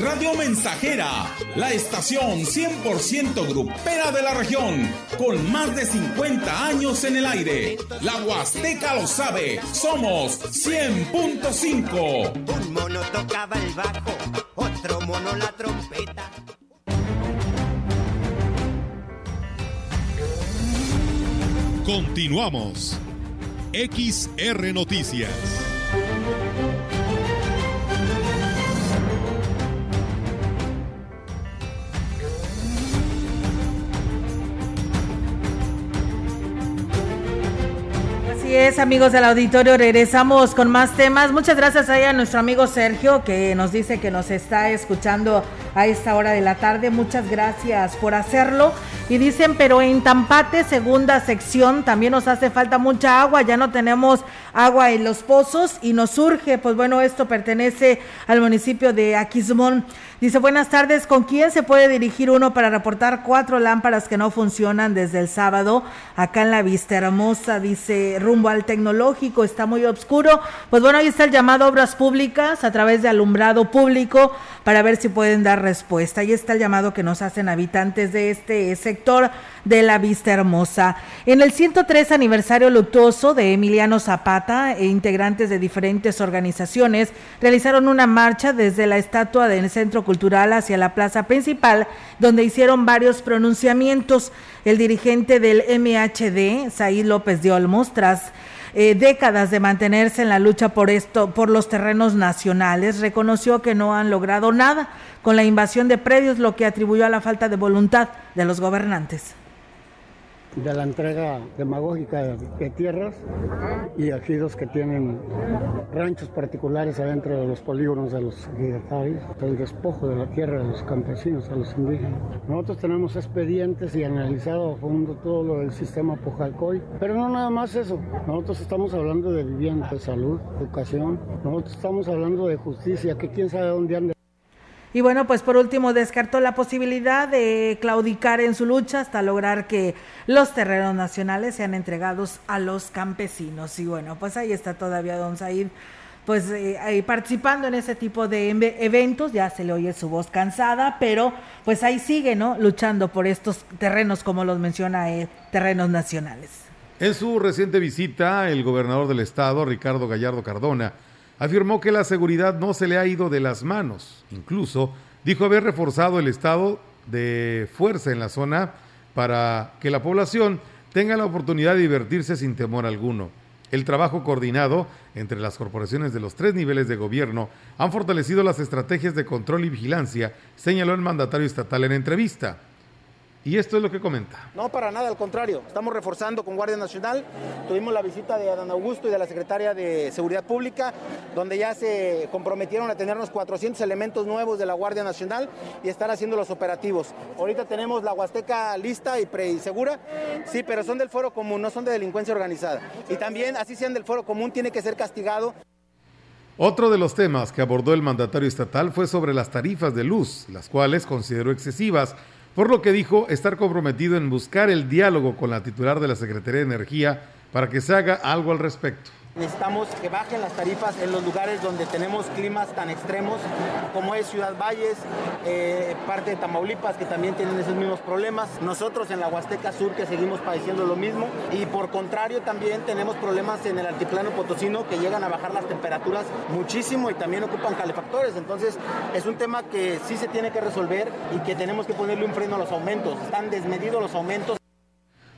Radio Mensajera, la estación 100% grupera de la región, con más de 50 años en el aire. La Huasteca lo sabe, somos 100.5. Un mono tocaba el bajo, otro mono la trompeta. Continuamos. XR Noticias. Es, amigos del auditorio, regresamos con más temas. Muchas gracias ahí a nuestro amigo Sergio que nos dice que nos está escuchando a esta hora de la tarde. Muchas gracias por hacerlo. Y dicen, pero en Tampate, segunda sección, también nos hace falta mucha agua, ya no tenemos agua en los pozos y nos surge, pues bueno, esto pertenece al municipio de Aquismón. Dice, buenas tardes, ¿con quién se puede dirigir uno para reportar cuatro lámparas que no funcionan desde el sábado acá en la Vista Hermosa? Dice, rumbo al tecnológico, está muy oscuro. Pues bueno, ahí está el llamado a Obras Públicas a través de alumbrado público para ver si pueden dar respuesta. Ahí está el llamado que nos hacen habitantes de este sector de la Vista Hermosa. En el 103 aniversario luctuoso de Emiliano Zapata e integrantes de diferentes organizaciones realizaron una marcha desde la estatua del Centro Cultural hacia la plaza principal, donde hicieron varios pronunciamientos. El dirigente del MHD, Saí López de Olmos, tras eh, décadas de mantenerse en la lucha por esto, por los terrenos nacionales, reconoció que no han logrado nada con la invasión de predios, lo que atribuyó a la falta de voluntad de los gobernantes de la entrega demagógica de, tierras y ejidos que tienen ranchos particulares adentro de los polígonos de los ejidatarios, el despojo de la tierra de los campesinos, a los indígenas. Nosotros tenemos expedientes y analizado a fondo todo lo del sistema Pojalcoy, pero no nada más eso. Nosotros estamos hablando de vivienda, de salud, educación, nosotros estamos hablando de justicia, que quién sabe dónde anda y bueno, pues por último descartó la posibilidad de claudicar en su lucha hasta lograr que los terrenos nacionales sean entregados a los campesinos. Y bueno, pues ahí está todavía don Said, pues eh, participando en ese tipo de eventos, ya se le oye su voz cansada, pero pues ahí sigue, ¿no? Luchando por estos terrenos, como los menciona, eh, terrenos nacionales. En su reciente visita, el gobernador del estado, Ricardo Gallardo Cardona, afirmó que la seguridad no se le ha ido de las manos. Incluso dijo haber reforzado el estado de fuerza en la zona para que la población tenga la oportunidad de divertirse sin temor alguno. El trabajo coordinado entre las corporaciones de los tres niveles de gobierno han fortalecido las estrategias de control y vigilancia, señaló el mandatario estatal en entrevista. Y esto es lo que comenta. No, para nada, al contrario. Estamos reforzando con Guardia Nacional. Tuvimos la visita de Adán Augusto y de la Secretaria de Seguridad Pública, donde ya se comprometieron a tenernos 400 elementos nuevos de la Guardia Nacional y estar haciendo los operativos. Ahorita tenemos la Huasteca lista y, pre y segura, sí, pero son del foro común, no son de delincuencia organizada. Y también, así sean del foro común, tiene que ser castigado. Otro de los temas que abordó el mandatario estatal fue sobre las tarifas de luz, las cuales consideró excesivas por lo que dijo estar comprometido en buscar el diálogo con la titular de la Secretaría de Energía para que se haga algo al respecto. Necesitamos que bajen las tarifas en los lugares donde tenemos climas tan extremos como es Ciudad Valles, eh, parte de Tamaulipas que también tienen esos mismos problemas. Nosotros en la Huasteca Sur que seguimos padeciendo lo mismo y por contrario también tenemos problemas en el altiplano potosino que llegan a bajar las temperaturas muchísimo y también ocupan calefactores. Entonces es un tema que sí se tiene que resolver y que tenemos que ponerle un freno a los aumentos. Están desmedidos los aumentos.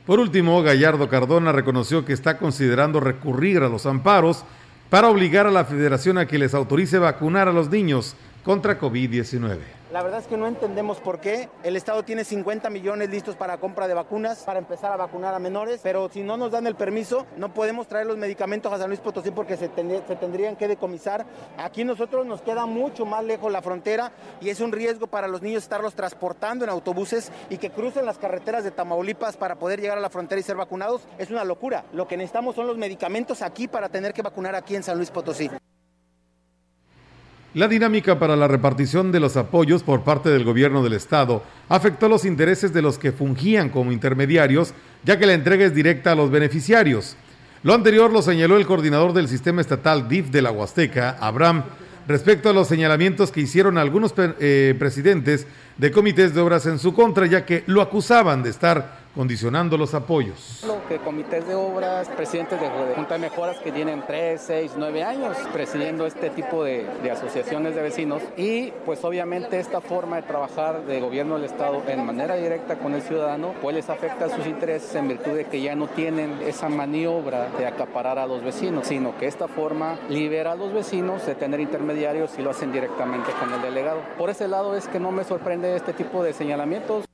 Por último, Gallardo Cardona reconoció que está considerando recurrir a los amparos para obligar a la federación a que les autorice vacunar a los niños contra COVID-19. La verdad es que no entendemos por qué. El Estado tiene 50 millones listos para compra de vacunas, para empezar a vacunar a menores, pero si no nos dan el permiso, no podemos traer los medicamentos a San Luis Potosí porque se, tendrían que decomisar. Aquí nosotros nos queda mucho más lejos la frontera y es un riesgo para los niños estarlos transportando en autobuses y que crucen las carreteras de Tamaulipas para poder llegar a la frontera y ser vacunados. Es una locura. Lo que necesitamos son los medicamentos aquí para tener que vacunar aquí en San Luis Potosí. La dinámica para la repartición de los apoyos por parte del gobierno del Estado afectó los intereses de los que fungían como intermediarios, ya que la entrega es directa a los beneficiarios. Lo anterior lo señaló el coordinador del sistema estatal DIF de la Huasteca, Abraham, respecto a los señalamientos que hicieron algunos eh, presidentes de comités de obras en su contra, ya que lo acusaban de estar condicionando los apoyos. Lo que comités de obras, presidentes de, Junta de Mejoras que tienen 3, 6, 9 años presidiendo este tipo de, asociaciones de vecinos y pues obviamente esta forma de trabajar de gobierno del Estado en manera directa con el ciudadano pues les afecta a sus intereses en virtud de que ya no tienen esa maniobra de acaparar a los vecinos, sino que esta forma libera a los vecinos de tener intermediarios y lo hacen directamente con el delegado. Por ese lado es que no me sorprende este tipo de señalamientos.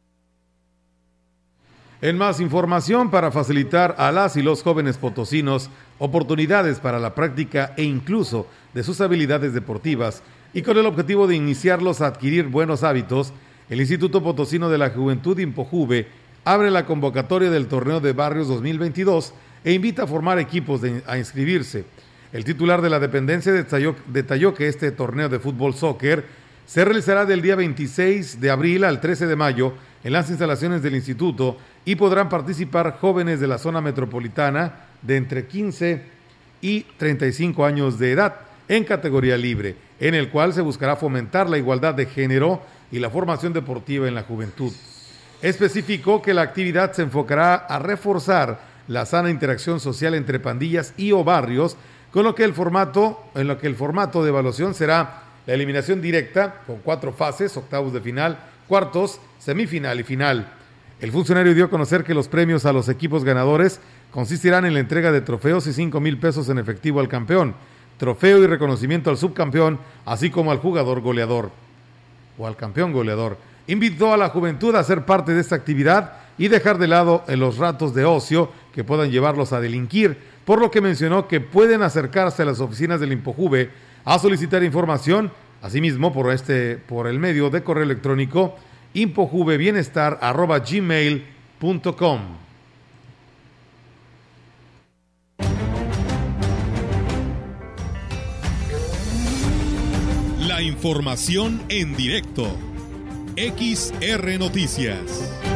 En más información para facilitar a las y los jóvenes potosinos oportunidades para la práctica e incluso de sus habilidades deportivas, y con el objetivo de iniciarlos a adquirir buenos hábitos, el Instituto Potosino de la Juventud Impojuve abre la convocatoria del torneo de barrios 2022 e invita a formar equipos a inscribirse. El titular de la dependencia detalló, detalló que este torneo de fútbol soccer se realizará del día 26 de abril al 13 de mayo en las instalaciones del instituto y podrán participar jóvenes de la zona metropolitana de entre 15 y 35 años de edad en categoría libre, en el cual se buscará fomentar la igualdad de género y la formación deportiva en la juventud. Especificó que la actividad se enfocará a reforzar la sana interacción social entre pandillas y o barrios, con lo que el formato, en lo que el formato de evaluación será la eliminación directa con cuatro fases, octavos de final, cuartos, semifinal y final. El funcionario dio a conocer que los premios a los equipos ganadores consistirán en la entrega de trofeos y cinco mil pesos en efectivo al campeón, trofeo y reconocimiento al subcampeón, así como al jugador goleador o al campeón goleador. Invitó a la juventud a ser parte de esta actividad y dejar de lado en los ratos de ocio que puedan llevarlos a delinquir, por lo que mencionó que pueden acercarse a las oficinas del Impojuve a solicitar información, asimismo por este por el medio de correo electrónico impojuvebienestar@gmail.com. La información en directo. XR Noticias.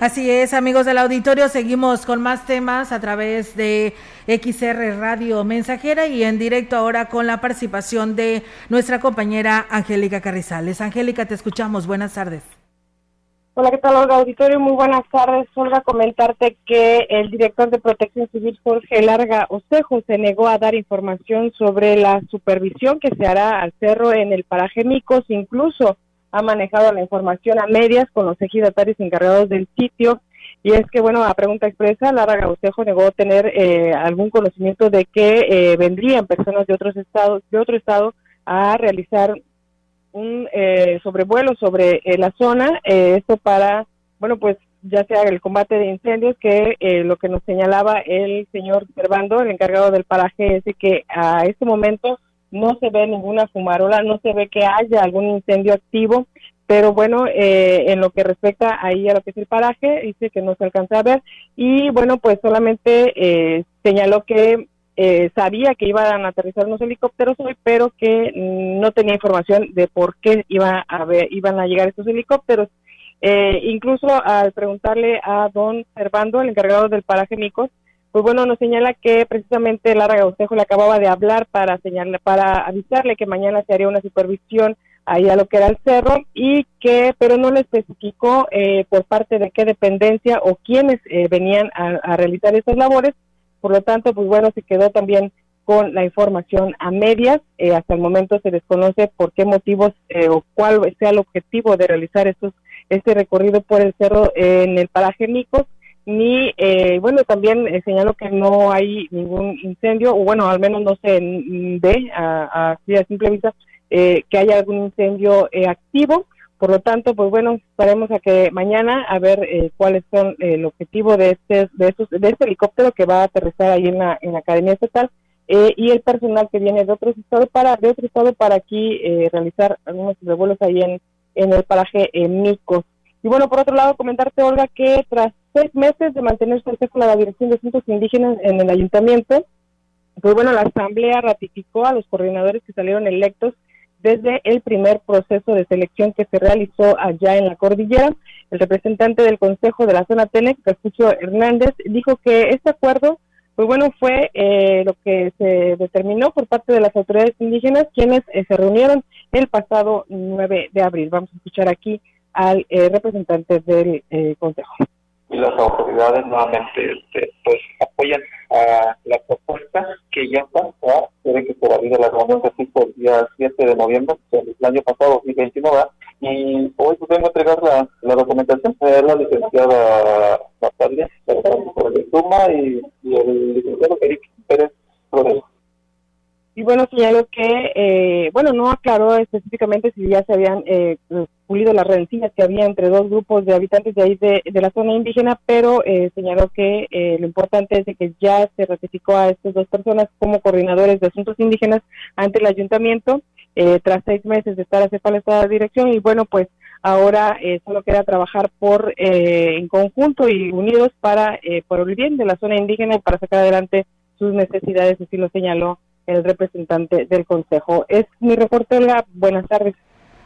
Así es, amigos del auditorio, seguimos con más temas a través de XR Radio Mensajera y en directo ahora con la participación de nuestra compañera Angélica Carrizales. Angélica, te escuchamos. Buenas tardes. Hola, ¿qué tal, Olga Auditorio? Muy buenas tardes. Olga, comentarte que el director de Protección Civil, Jorge Larga Osejo, se negó a dar información sobre la supervisión que se hará al cerro en el paraje Micos, incluso ha manejado la información a medias con los ejidatarios encargados del sitio. Y es que, bueno, a pregunta expresa, Lara Gaucejo negó tener eh, algún conocimiento de que eh, vendrían personas de otros estados, de otro estado, a realizar un eh, sobrevuelo sobre la zona. esto para, bueno, pues ya sea el combate de incendios, que lo que nos señalaba el señor Servando, el encargado del paraje, es de que a este momento no se ve ninguna fumarola, no se ve que haya algún incendio activo, pero bueno, eh, en lo que respecta ahí a lo que es el paraje, dice que no se alcanza a ver y bueno, pues solamente eh, señaló que eh, sabía que iban a aterrizar unos helicópteros hoy, pero que no tenía información de por qué iba a ver, iban a llegar estos helicópteros. incluso al preguntarle a don Servando, el encargado del paraje Micos, pues bueno, nos señala que precisamente Lara Gaucejo le acababa de hablar para señalar, para avisarle que mañana se haría una supervisión ahí a lo que era el cerro y que, pero no le especificó eh, por parte de qué dependencia o quiénes eh, venían a, realizar estas labores. Por lo tanto, pues bueno, se quedó también con la información a medias. Eh, hasta el momento se desconoce por qué motivos o cuál sea el objetivo de realizar estos, este recorrido por el cerro en el paraje Micos ni, eh, bueno, también eh, señalo que no hay ningún incendio, o bueno, al menos no se ve a, simple vista eh, que haya algún incendio eh, activo. Por lo tanto, pues bueno, estaremos a que mañana a ver cuáles son el objetivo de este, de, estos, de este helicóptero que va a aterrizar ahí en la, en la Academia Estatal y el personal que viene de otros estados para, de otro estado para aquí realizar algunos revuelos ahí en, en el paraje Micos. Y bueno, por otro lado, comentarte, Olga, que tras seis meses de mantenerse el con la Dirección de Asuntos Indígenas en el ayuntamiento, pues bueno, la Asamblea ratificó a los coordinadores que salieron electos desde el primer proceso de selección que se realizó allá en la cordillera. El representante del Consejo de la Zona Tenec, Castillo Hernández, dijo que este acuerdo, pues bueno, fue eh, lo que se determinó por parte de las autoridades indígenas, quienes eh, se reunieron el pasado 9 de abril. Vamos a escuchar aquí al eh, representante del Consejo y las autoridades nuevamente este, pues apoyan a la propuesta que ya está, quiere que se valide la reunión que el día 7 de noviembre del año pasado, 2029, y hoy a entregar la, la documentación a la licenciada Natalia el Suma y, el licenciado Eric Pérez Rodríguez. Y bueno, señaló que, eh, bueno, no aclaró específicamente si ya se habían eh, pulido las rencillas que había entre dos grupos de habitantes de ahí de, la zona indígena, pero eh, señaló que eh, lo importante es de que ya se ratificó a estas dos personas como coordinadores de asuntos indígenas ante el ayuntamiento eh, tras seis meses de estar aceptando esta dirección. Y bueno, pues ahora solo queda trabajar por en conjunto y unidos para por el bien de la zona indígena y para sacar adelante sus necesidades, así lo señaló el representante del Consejo. Es mi reporte, Buenas tardes.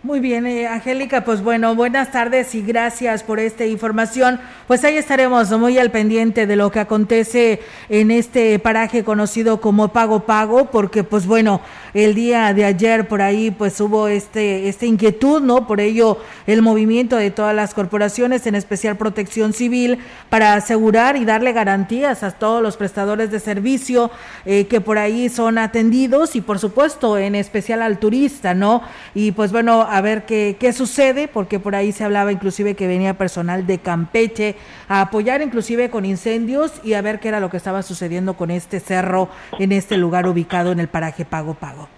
Muy bien, eh, Angélica, pues bueno, buenas tardes y gracias por esta información. Pues ahí estaremos muy al pendiente de lo que acontece en este paraje conocido como Pago Pago, porque pues bueno, el día de ayer por ahí pues hubo este esta inquietud, ¿no? Por ello el movimiento de todas las corporaciones, en especial Protección Civil, para asegurar y darle garantías a todos los prestadores de servicio eh, que por ahí son atendidos y por supuesto en especial al turista, ¿no? Y pues bueno, a ver qué, qué sucede, porque por ahí se hablaba inclusive que venía personal de Campeche a apoyar inclusive con incendios y a ver qué era lo que estaba sucediendo con este cerro en este lugar ubicado en el paraje Pago Pago.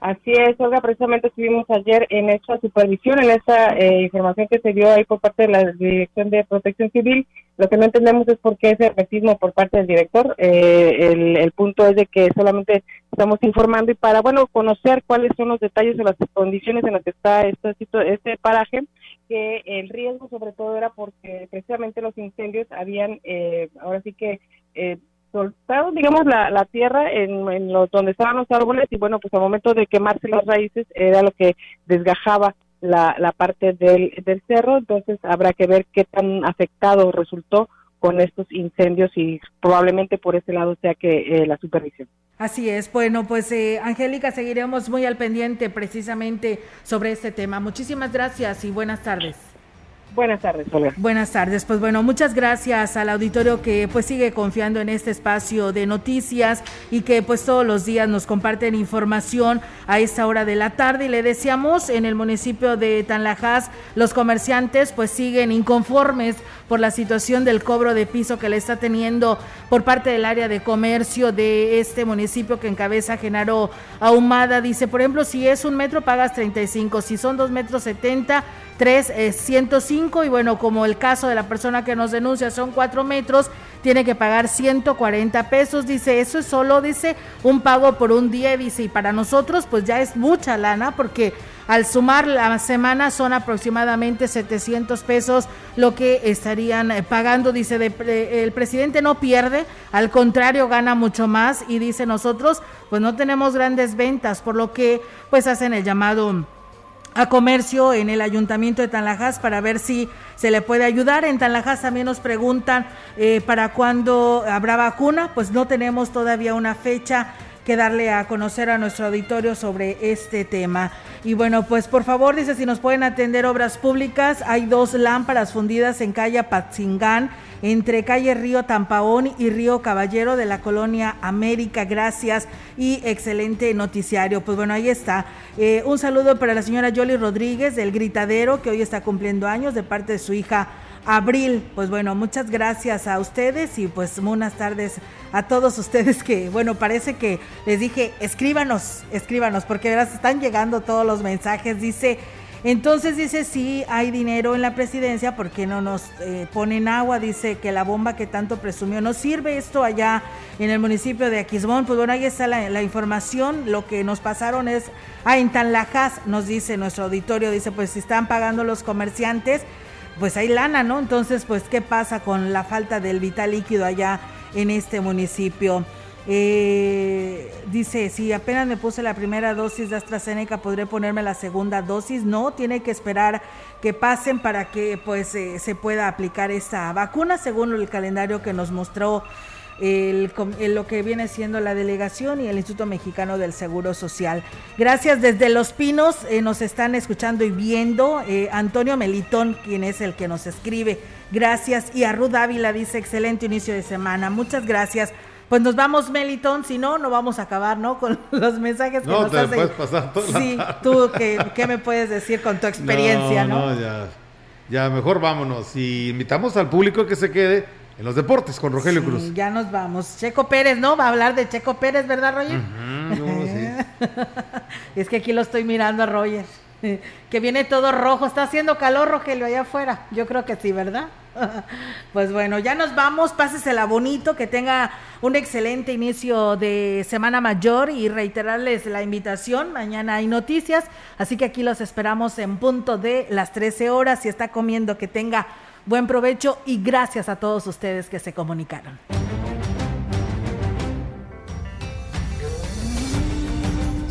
Así es, Olga, precisamente estuvimos ayer en esta supervisión, en esta eh, información que se dio ahí por parte de la Dirección de Protección Civil. Lo que no entendemos es por qué ese racismo por parte del director. Eh, el, punto es de que solamente estamos informando y para, bueno, conocer cuáles son los detalles de las condiciones en las que está este, este paraje, que el riesgo sobre todo era porque precisamente los incendios habían, eh, ahora sí que soltado, digamos, la, la tierra en, en los, donde estaban los árboles y bueno, pues al momento de quemarse las raíces era lo que desgajaba la, la parte del, del cerro, entonces habrá que ver qué tan afectado resultó con estos incendios y probablemente por ese lado sea que eh, la supervisión. Así es, bueno, pues eh, Angélica, seguiremos muy al pendiente precisamente sobre este tema. Muchísimas gracias y buenas tardes. Buenas tardes, Olga. Buenas tardes. Pues bueno, muchas gracias al auditorio que pues sigue confiando en este espacio de noticias y que pues todos los días nos comparten información a esta hora de la tarde y le deseamos en el municipio de Tanlajas los comerciantes pues siguen inconformes por la situación del cobro de piso que le está teniendo por parte del área de comercio de este municipio que encabeza Genaro Ahumada. Dice, por ejemplo, si es un metro pagas 35, si son dos metros 70, 3 es 105 y bueno, como el caso de la persona que nos denuncia son cuatro metros, tiene que pagar 140 pesos. Dice, eso es solo, dice, un pago por un día. Dice, y para nosotros pues ya es mucha lana porque al sumar la semana son aproximadamente 700 pesos lo que estarían eh, pagando. Dice, el presidente no pierde, al contrario gana mucho más y dice nosotros pues no tenemos grandes ventas, por lo que pues hacen el llamado a comercio en el ayuntamiento de Tanlajas para ver si se le puede ayudar. En Tanlajas también nos preguntan eh, para cuándo habrá vacuna, pues no tenemos todavía una fecha que darle a conocer a nuestro auditorio sobre este tema. Y bueno, pues por favor, dice si nos pueden atender obras públicas. Hay dos lámparas fundidas en calle Patzingán, entre calle Río Tampaón y Río Caballero de la colonia América. Gracias y excelente noticiario. Pues bueno, ahí está. Eh, un saludo para la señora Yoli Rodríguez del Gritadero, que hoy está cumpliendo años de parte de su hija Abril. Pues bueno, muchas gracias a ustedes y pues buenas tardes a todos ustedes que, bueno, parece que les dije, escríbanos, escríbanos, porque verás, están llegando todos los mensajes. Dice, entonces dice, sí, hay dinero en la presidencia, ¿por qué no nos eh, ponen agua? Dice que la bomba que tanto presumió no sirve esto allá en el municipio de Aquismón. Pues bueno, ahí está la, información. Lo que nos pasaron es, ah, en Tanlajas, nos dice nuestro auditorio, dice, pues si están pagando los comerciantes, pues hay lana, ¿no? Entonces, pues, ¿qué pasa con la falta del vital líquido allá en este municipio? Eh, dice, si apenas me puse la primera dosis de AstraZeneca, ¿podré ponerme la segunda dosis? No, tiene que esperar que pasen para que pues eh, se pueda aplicar esta vacuna según el calendario que nos mostró lo que viene siendo la delegación y el Instituto Mexicano del Seguro Social. Gracias desde Los Pinos, eh, nos están escuchando y viendo. Antonio Melitón, quien es el que nos escribe. Gracias. Y a Ruth Ávila dice, excelente inicio de semana. Muchas gracias. Pues nos vamos, Melitón, si no, no vamos a acabar, ¿no? Con los mensajes que nos te puedes pasar Sí, tú, ¿qué, me puedes decir con tu experiencia, no? No, ya, ya mejor vámonos. Y invitamos al público que se quede en los deportes con Rogelio Cruz. Ya nos vamos. Checo Pérez, ¿no? Va a hablar de Checo Pérez, ¿verdad, Roger? es que aquí lo estoy mirando a Roger. Que viene todo rojo. Está haciendo calor, Rogelio, allá afuera. Yo creo que sí, ¿verdad? Pues bueno, ya nos vamos. Pásesela bonito. Que tenga un excelente inicio de Semana Mayor. Y reiterarles la invitación. Mañana hay noticias. Así que aquí los esperamos en punto de las 13 horas. Si está comiendo, que tenga buen provecho. Y gracias a todos ustedes que se comunicaron.